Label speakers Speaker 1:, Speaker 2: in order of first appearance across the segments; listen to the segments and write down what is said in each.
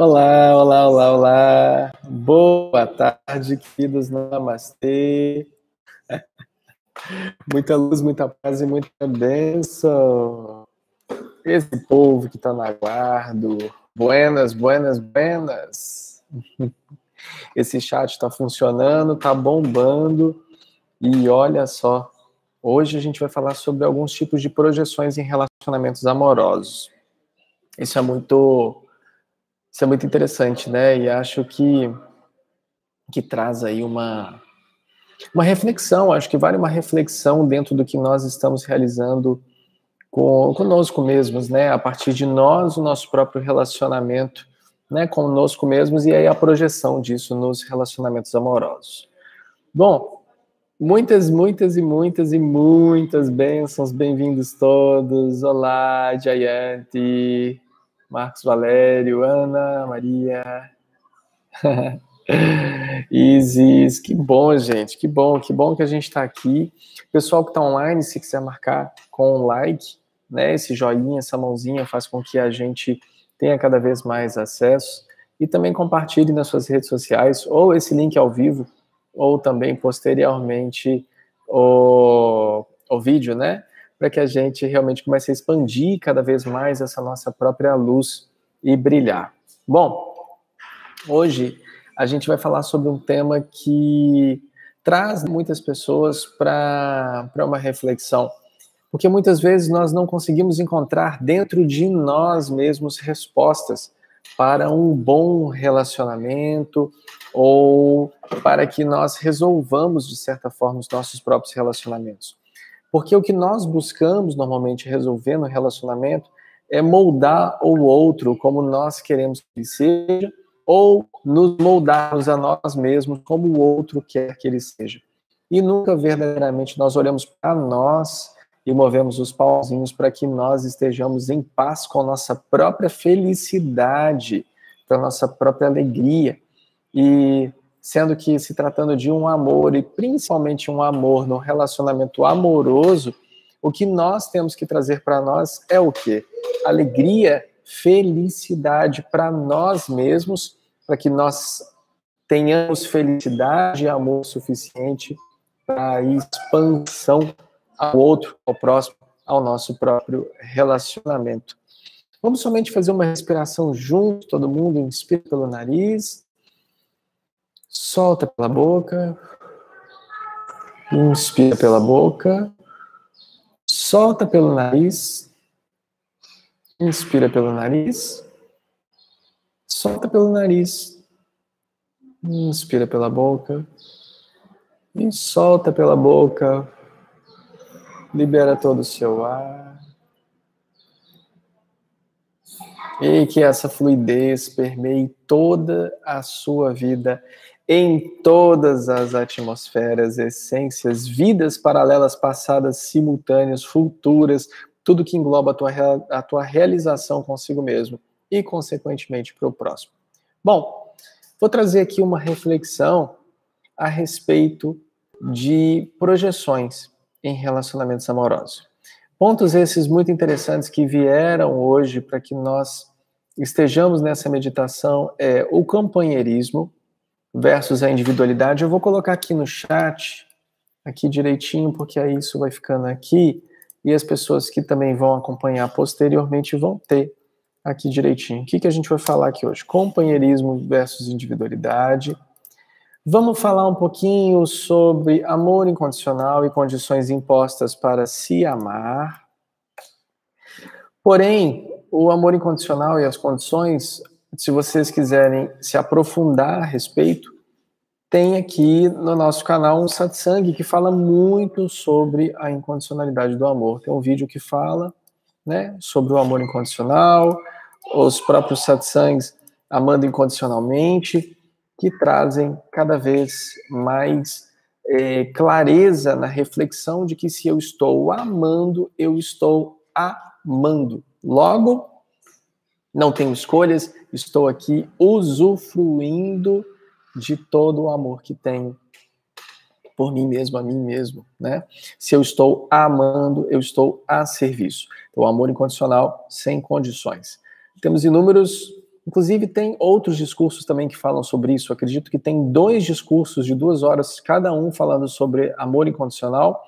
Speaker 1: Olá, olá, olá, olá. Boa tarde, queridos. Namastê. Muita luz, muita paz e muita bênção. Esse povo que está na guarda. Buenas, buenas, buenas. Esse chat está funcionando, está bombando. E olha só, hoje a gente vai falar sobre alguns tipos de projeções em relacionamentos amorosos. Isso é muito isso é muito interessante, né? E acho que, que traz aí uma, uma reflexão, acho que vale uma reflexão dentro do que nós estamos realizando com, conosco mesmos, né? A partir de nós, o nosso próprio relacionamento né, conosco mesmos e aí a projeção disso nos relacionamentos amorosos. Bom, muitas, muitas e muitas e muitas bênçãos, bem-vindos todos. Olá, Jayanti, Marcos Valério, Ana, Maria, Isis, que bom, gente, que bom, que bom que a gente está aqui. Pessoal que está online, se quiser marcar com um like, né, esse joinha, essa mãozinha faz com que a gente tenha cada vez mais acesso e também compartilhe nas suas redes sociais ou esse link ao vivo ou também posteriormente o, o vídeo, né? Para que a gente realmente comece a expandir cada vez mais essa nossa própria luz e brilhar. Bom, hoje a gente vai falar sobre um tema que traz muitas pessoas para uma reflexão, porque muitas vezes nós não conseguimos encontrar dentro de nós mesmos respostas para um bom relacionamento ou para que nós resolvamos, de certa forma, os nossos próprios relacionamentos. Porque o que nós buscamos normalmente resolver no relacionamento é moldar o outro como nós queremos que ele seja, ou nos moldarmos a nós mesmos como o outro quer que ele seja. E nunca verdadeiramente nós olhamos para nós e movemos os pauzinhos para que nós estejamos em paz com a nossa própria felicidade, com a nossa própria alegria. E sendo que se tratando de um amor e principalmente um amor no relacionamento amoroso, o que nós temos que trazer para nós é o quê? Alegria, felicidade para nós mesmos, para que nós tenhamos felicidade e amor suficiente para expansão ao outro, ao próximo, ao nosso próprio relacionamento. Vamos somente fazer uma respiração junto, todo mundo inspira pelo nariz Solta pela boca. Inspira pela boca. Solta pelo nariz. Inspira pelo nariz. Solta pelo nariz. Inspira pela boca. E solta pela boca. Libera todo o seu ar. E que essa fluidez permeie toda a sua vida em todas as atmosferas, essências, vidas paralelas, passadas, simultâneas, futuras, tudo que engloba a tua, a tua realização consigo mesmo e, consequentemente, para o próximo. Bom, vou trazer aqui uma reflexão a respeito de projeções em relacionamentos amorosos. Pontos esses muito interessantes que vieram hoje para que nós estejamos nessa meditação é o companheirismo, versus a individualidade. Eu vou colocar aqui no chat, aqui direitinho, porque aí isso vai ficando aqui, e as pessoas que também vão acompanhar posteriormente vão ter aqui direitinho. O que, que a gente vai falar aqui hoje? Companheirismo versus individualidade. Vamos falar um pouquinho sobre amor incondicional e condições impostas para se amar. Porém, o amor incondicional e as condições se vocês quiserem se aprofundar a respeito, tem aqui no nosso canal um satsang que fala muito sobre a incondicionalidade do amor. Tem um vídeo que fala né, sobre o amor incondicional, os próprios satsangs amando incondicionalmente, que trazem cada vez mais é, clareza na reflexão de que se eu estou amando, eu estou amando. Logo, não tenho escolhas, estou aqui usufruindo de todo o amor que tenho por mim mesmo, a mim mesmo, né? Se eu estou amando, eu estou a serviço. Então, amor incondicional, sem condições. Temos inúmeros Inclusive, tem outros discursos também que falam sobre isso. Eu acredito que tem dois discursos de duas horas, cada um falando sobre amor incondicional.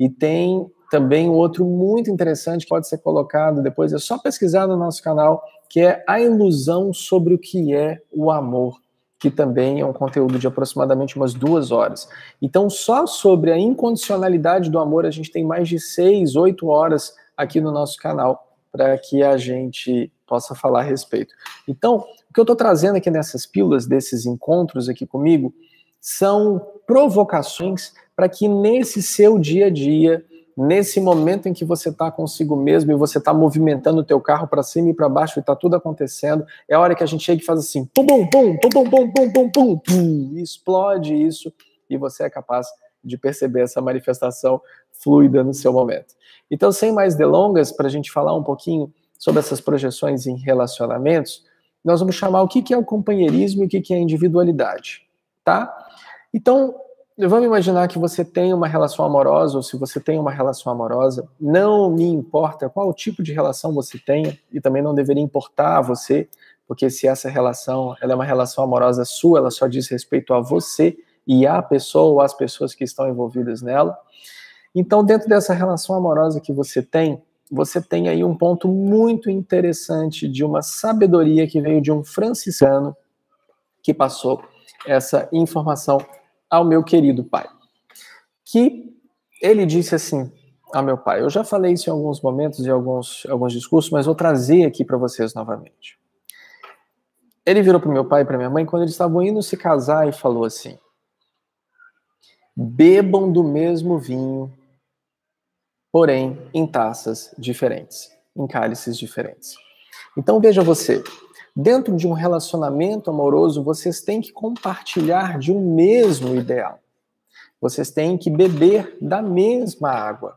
Speaker 1: E tem também outro muito interessante pode ser colocado depois, é só pesquisar no nosso canal, que é a ilusão sobre o que é o amor, que também é um conteúdo de aproximadamente umas duas horas. Então, só sobre a incondicionalidade do amor, a gente tem mais de seis, oito horas aqui no nosso canal para que a gente possa falar a respeito. Então, o que eu estou trazendo aqui nessas pílulas, desses encontros aqui comigo, são provocações para que nesse seu dia a dia nesse momento em que você está consigo mesmo e você está movimentando o teu carro para cima e para baixo e está tudo acontecendo, é a hora que a gente chega e faz assim, pum, pum, pum, pum, pum, pum, pum, pum, pum, pum, explode isso e você é capaz de perceber essa manifestação fluida no seu momento. Então, sem mais delongas, para a gente falar um pouquinho sobre essas projeções em relacionamentos, nós vamos chamar o que, é o companheirismo e o que é a individualidade, tá? Então, vamos imaginar que você tem uma relação amorosa, ou se você tem uma relação amorosa, não me importa qual tipo de relação você tenha, e também não deveria importar a você, porque se essa relação ela é uma relação amorosa sua, ela só diz respeito a você e à pessoa ou às pessoas que estão envolvidas nela. Então, dentro dessa relação amorosa que você tem, você tem aí um ponto muito interessante de uma sabedoria que veio de um franciscano que passou essa informação ao meu querido pai. Que ele disse assim ao meu pai. Eu já falei isso em alguns momentos, em alguns, alguns discursos, mas vou trazer aqui para vocês novamente. Ele virou para meu pai e para minha mãe quando eles estavam indo se casar e falou assim: bebam do mesmo vinho, porém em taças diferentes, em cálices diferentes. Então veja você, Dentro de um relacionamento amoroso, vocês têm que compartilhar de um mesmo ideal. Vocês têm que beber da mesma água.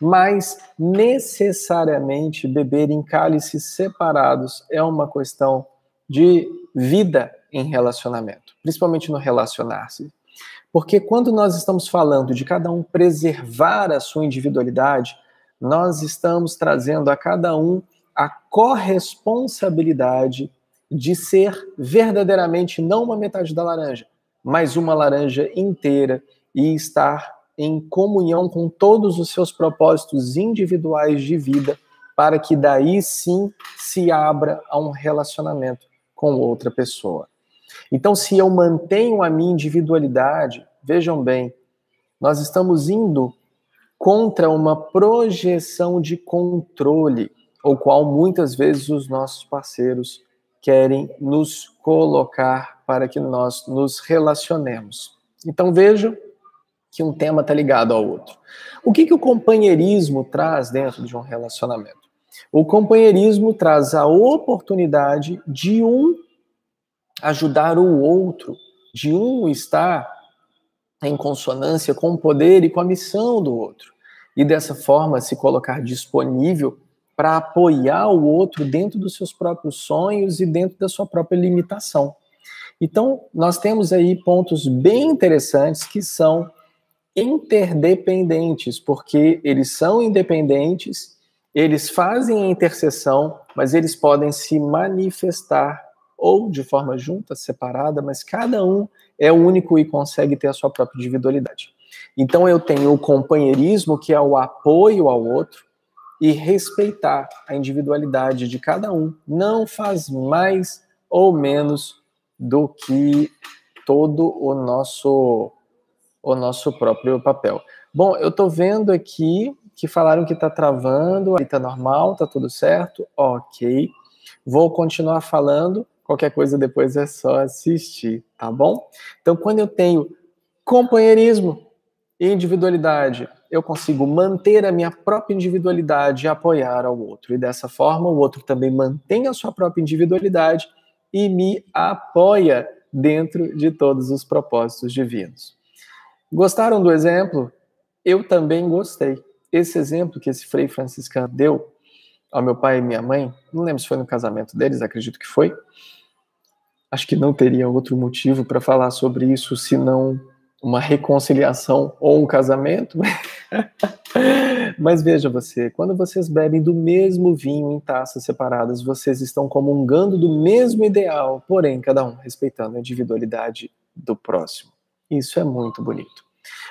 Speaker 1: Mas necessariamente beber em cálices separados é uma questão de vida em relacionamento, principalmente no relacionar-se. Porque quando nós estamos falando de cada um preservar a sua individualidade, nós estamos trazendo a cada um a corresponsabilidade de ser verdadeiramente não uma metade da laranja, mas uma laranja inteira e estar em comunhão com todos os seus propósitos individuais de vida, para que daí sim se abra a um relacionamento com outra pessoa. Então, se eu mantenho a minha individualidade, vejam bem, nós estamos indo contra uma projeção de controle o qual muitas vezes os nossos parceiros querem nos colocar para que nós nos relacionemos. Então vejam que um tema está ligado ao outro. O que, que o companheirismo traz dentro de um relacionamento? O companheirismo traz a oportunidade de um ajudar o outro, de um estar em consonância com o poder e com a missão do outro. E dessa forma se colocar disponível para apoiar o outro dentro dos seus próprios sonhos e dentro da sua própria limitação. Então, nós temos aí pontos bem interessantes que são interdependentes, porque eles são independentes, eles fazem a interseção, mas eles podem se manifestar ou de forma junta, separada, mas cada um é único e consegue ter a sua própria individualidade. Então eu tenho o companheirismo, que é o apoio ao outro, e respeitar a individualidade de cada um não faz mais ou menos do que todo o nosso o nosso próprio papel. Bom, eu estou vendo aqui que falaram que está travando, aí está normal, está tudo certo, ok. Vou continuar falando, qualquer coisa depois é só assistir, tá bom? Então, quando eu tenho companheirismo, individualidade, eu consigo manter a minha própria individualidade e apoiar ao outro. E dessa forma, o outro também mantém a sua própria individualidade e me apoia dentro de todos os propósitos divinos. Gostaram do exemplo? Eu também gostei. Esse exemplo que esse frei franciscano deu ao meu pai e minha mãe, não lembro se foi no casamento deles, acredito que foi. Acho que não teria outro motivo para falar sobre isso senão uma reconciliação ou um casamento. Mas veja você, quando vocês bebem do mesmo vinho em taças separadas, vocês estão comungando do mesmo ideal, porém cada um respeitando a individualidade do próximo. Isso é muito bonito.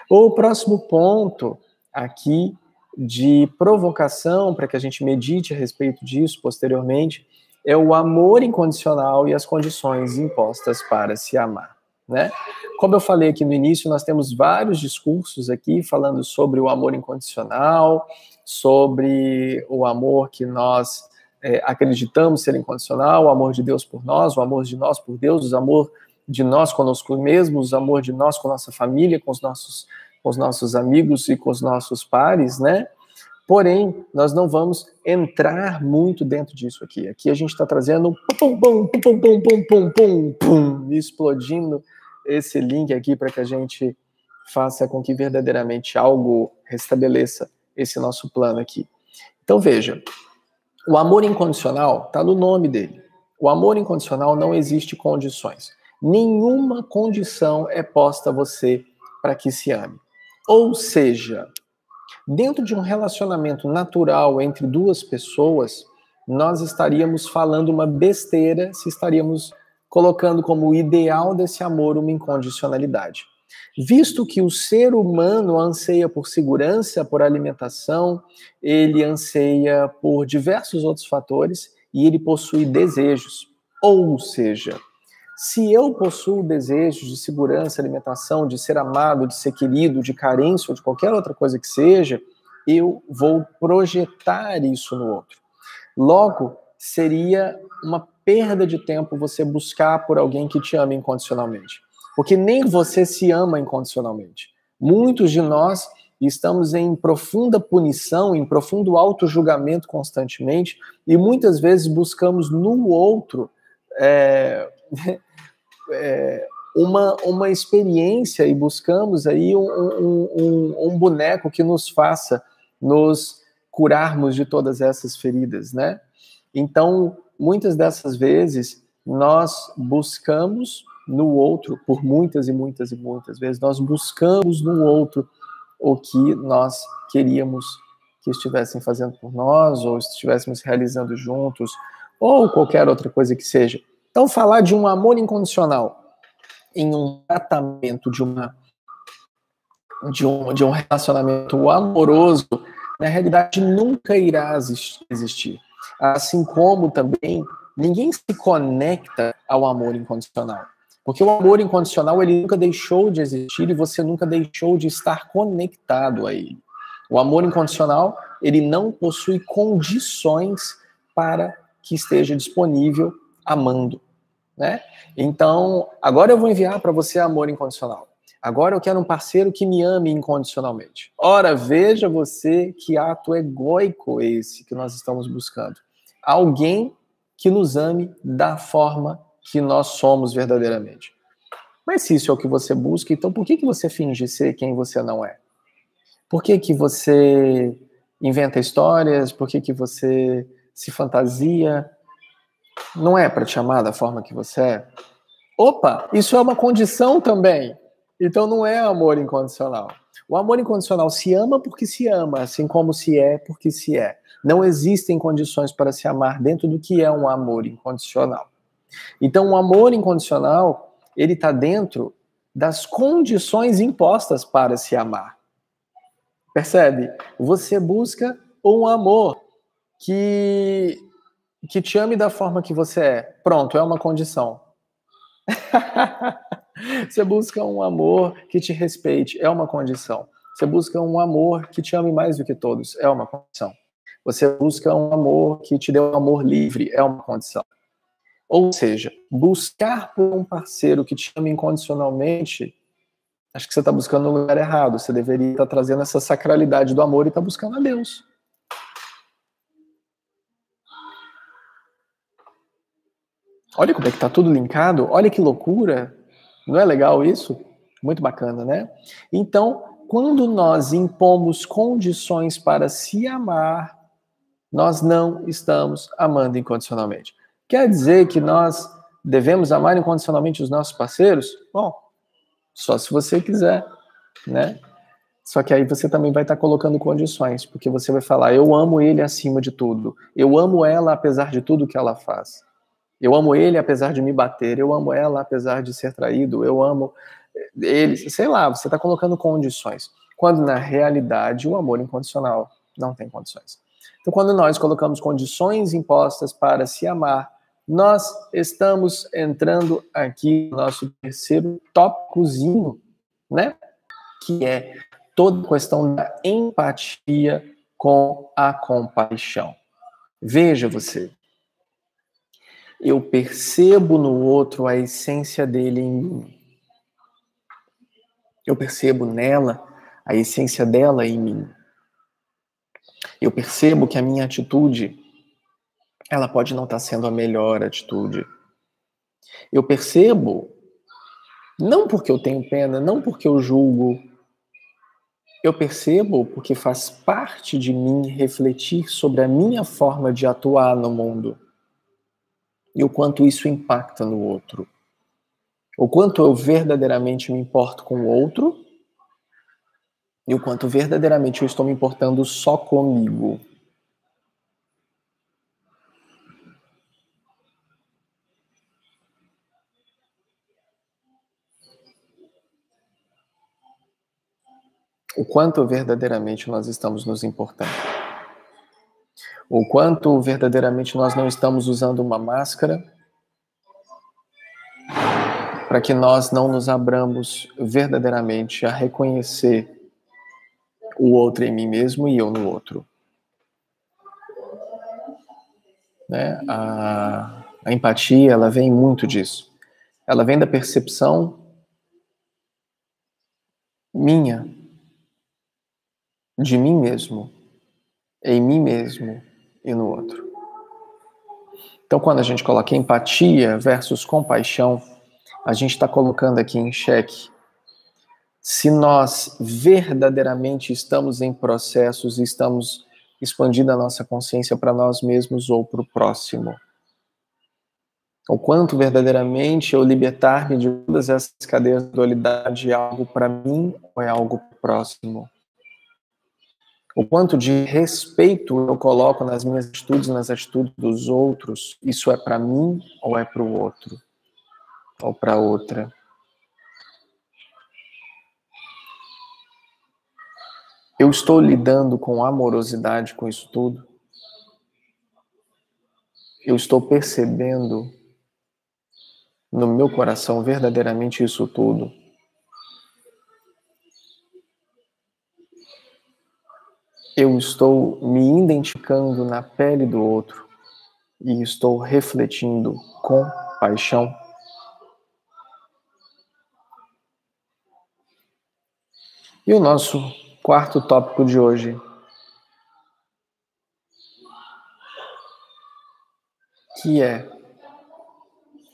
Speaker 1: O próximo ponto aqui de provocação para que a gente medite a respeito disso posteriormente é o amor incondicional e as condições impostas para se amar, né? Como eu falei aqui no início, nós temos vários discursos aqui falando sobre o amor incondicional, sobre o amor que nós é, acreditamos ser incondicional, o amor de Deus por nós, o amor de nós por Deus, o amor de nós conosco mesmos, o amor de nós com nossa família, com os nossos, com os nossos amigos e com os nossos pares, né? Porém, nós não vamos entrar muito dentro disso aqui. Aqui a gente está trazendo pum, pum, pum, pum, pum, pum, pum, pum, explodindo esse link aqui para que a gente faça com que verdadeiramente algo restabeleça esse nosso plano aqui. Então veja, o amor incondicional está no nome dele. O amor incondicional não existe condições. Nenhuma condição é posta a você para que se ame. Ou seja, Dentro de um relacionamento natural entre duas pessoas, nós estaríamos falando uma besteira se estaríamos colocando como ideal desse amor uma incondicionalidade. Visto que o ser humano anseia por segurança, por alimentação, ele anseia por diversos outros fatores e ele possui desejos. Ou seja, se eu possuo desejos de segurança, alimentação, de ser amado, de ser querido, de carência ou de qualquer outra coisa que seja, eu vou projetar isso no outro. Logo, seria uma perda de tempo você buscar por alguém que te ama incondicionalmente. Porque nem você se ama incondicionalmente. Muitos de nós estamos em profunda punição, em profundo auto-julgamento constantemente, e muitas vezes buscamos no outro é, é, uma, uma experiência e buscamos aí um, um, um, um, boneco que nos faça nos curarmos de todas essas feridas, né? Então, muitas dessas vezes, nós buscamos no outro, por muitas e muitas e muitas vezes, nós buscamos no outro o que nós queríamos que estivessem fazendo por nós, ou estivéssemos realizando juntos, ou qualquer outra coisa que seja. Então, falar de um amor incondicional em um tratamento de uma de um, de um relacionamento amoroso, na realidade nunca irá existir. Assim como também ninguém se conecta ao amor incondicional. Porque o amor incondicional ele nunca deixou de existir e você nunca deixou de estar conectado a ele. O amor incondicional, ele não possui condições para que esteja disponível amando, né? Então, agora eu vou enviar para você amor incondicional. Agora eu quero um parceiro que me ame incondicionalmente. Ora, veja você que ato egóico esse que nós estamos buscando. Alguém que nos ame da forma que nós somos verdadeiramente. Mas se isso é o que você busca, então por que, que você finge ser quem você não é? Por que, que você inventa histórias? Por que, que você se fantasia? Não é para te amar da forma que você é? Opa, isso é uma condição também. Então não é amor incondicional. O amor incondicional se ama porque se ama, assim como se é porque se é. Não existem condições para se amar dentro do que é um amor incondicional. Então, o amor incondicional, ele está dentro das condições impostas para se amar. Percebe? Você busca um amor que que te ame da forma que você é. Pronto, é uma condição. você busca um amor que te respeite, é uma condição. Você busca um amor que te ame mais do que todos, é uma condição. Você busca um amor que te dê um amor livre, é uma condição. Ou seja, buscar por um parceiro que te ame incondicionalmente, acho que você está buscando no lugar errado. Você deveria estar trazendo essa sacralidade do amor e estar tá buscando a Deus. Olha como é que está tudo linkado, olha que loucura. Não é legal isso? Muito bacana, né? Então, quando nós impomos condições para se amar, nós não estamos amando incondicionalmente. Quer dizer que nós devemos amar incondicionalmente os nossos parceiros? Bom, só se você quiser, né? Só que aí você também vai estar colocando condições, porque você vai falar: eu amo ele acima de tudo. Eu amo ela apesar de tudo que ela faz. Eu amo ele apesar de me bater. Eu amo ela apesar de ser traído. Eu amo ele. Sei lá, você está colocando condições. Quando na realidade o amor incondicional não tem condições. Então, quando nós colocamos condições impostas para se amar, nós estamos entrando aqui no nosso terceiro tópicozinho, né? Que é toda a questão da empatia com a compaixão. Veja você, eu percebo no outro a essência dele em mim. Eu percebo nela a essência dela em mim. Eu percebo que a minha atitude ela pode não estar sendo a melhor atitude. Eu percebo não porque eu tenho pena, não porque eu julgo, eu percebo porque faz parte de mim refletir sobre a minha forma de atuar no mundo e o quanto isso impacta no outro. O quanto eu verdadeiramente me importo com o outro e o quanto verdadeiramente eu estou me importando só comigo. o quanto verdadeiramente nós estamos nos importando. O quanto verdadeiramente nós não estamos usando uma máscara para que nós não nos abramos verdadeiramente a reconhecer o outro em mim mesmo e eu no outro. Né? A, a empatia, ela vem muito disso. Ela vem da percepção minha de mim mesmo, em mim mesmo e no outro. Então, quando a gente coloca empatia versus compaixão, a gente está colocando aqui em xeque se nós verdadeiramente estamos em processos e estamos expandindo a nossa consciência para nós mesmos ou para o próximo. O quanto verdadeiramente eu libertar-me de todas essas cadeias de dualidade é algo para mim ou é algo próximo. O quanto de respeito eu coloco nas minhas atitudes, nas atitudes dos outros, isso é para mim ou é para o outro? Ou para outra? Eu estou lidando com amorosidade com isso tudo? Eu estou percebendo no meu coração verdadeiramente isso tudo? Eu estou me identificando na pele do outro e estou refletindo com paixão. E o nosso quarto tópico de hoje que é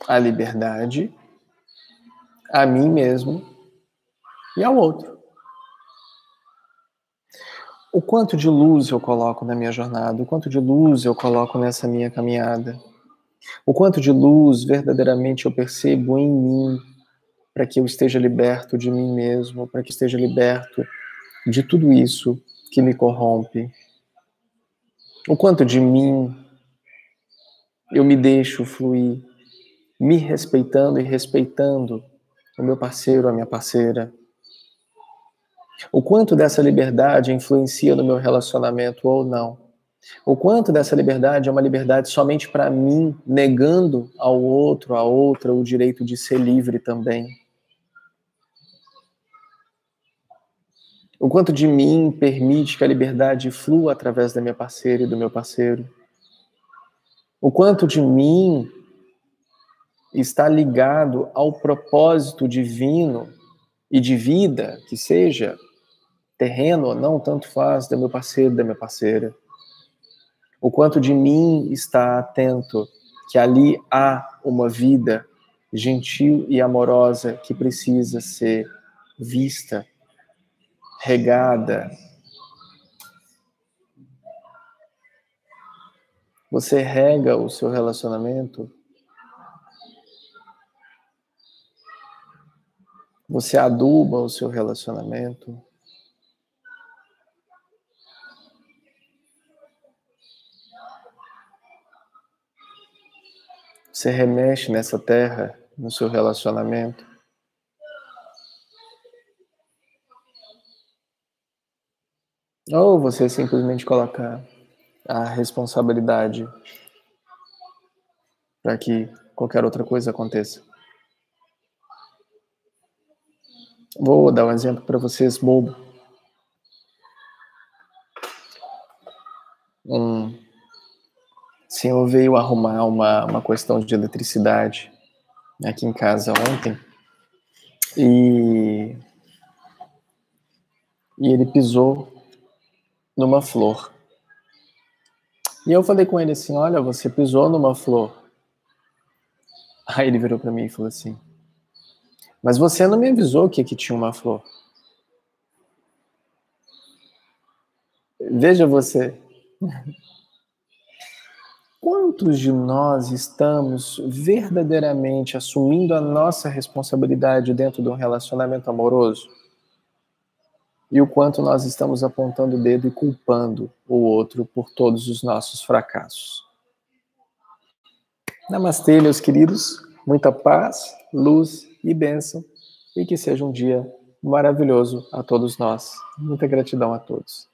Speaker 1: a liberdade a mim mesmo e ao outro. O quanto de luz eu coloco na minha jornada, o quanto de luz eu coloco nessa minha caminhada, o quanto de luz verdadeiramente eu percebo em mim para que eu esteja liberto de mim mesmo, para que esteja liberto de tudo isso que me corrompe. O quanto de mim eu me deixo fluir, me respeitando e respeitando o meu parceiro, a minha parceira, o quanto dessa liberdade influencia no meu relacionamento ou não. O quanto dessa liberdade é uma liberdade somente para mim, negando ao outro, à outra, o direito de ser livre também. O quanto de mim permite que a liberdade flua através da minha parceira e do meu parceiro. O quanto de mim está ligado ao propósito divino e de vida que seja terreno não, tanto faz, do meu parceiro, da minha parceira. O quanto de mim está atento que ali há uma vida gentil e amorosa que precisa ser vista, regada. Você rega o seu relacionamento? Você aduba o seu relacionamento? Você remexe nessa terra, no seu relacionamento. Ou você simplesmente coloca a responsabilidade para que qualquer outra coisa aconteça. Vou dar um exemplo para vocês bobo. Um senhor veio arrumar uma, uma questão de eletricidade aqui em casa ontem e, e ele pisou numa flor. E eu falei com ele assim: Olha, você pisou numa flor. Aí ele virou para mim e falou assim: Mas você não me avisou que aqui tinha uma flor. Veja você. Quantos de nós estamos verdadeiramente assumindo a nossa responsabilidade dentro de um relacionamento amoroso? E o quanto nós estamos apontando o dedo e culpando o outro por todos os nossos fracassos? Namastê, meus queridos. Muita paz, luz e bênção. E que seja um dia maravilhoso a todos nós. Muita gratidão a todos.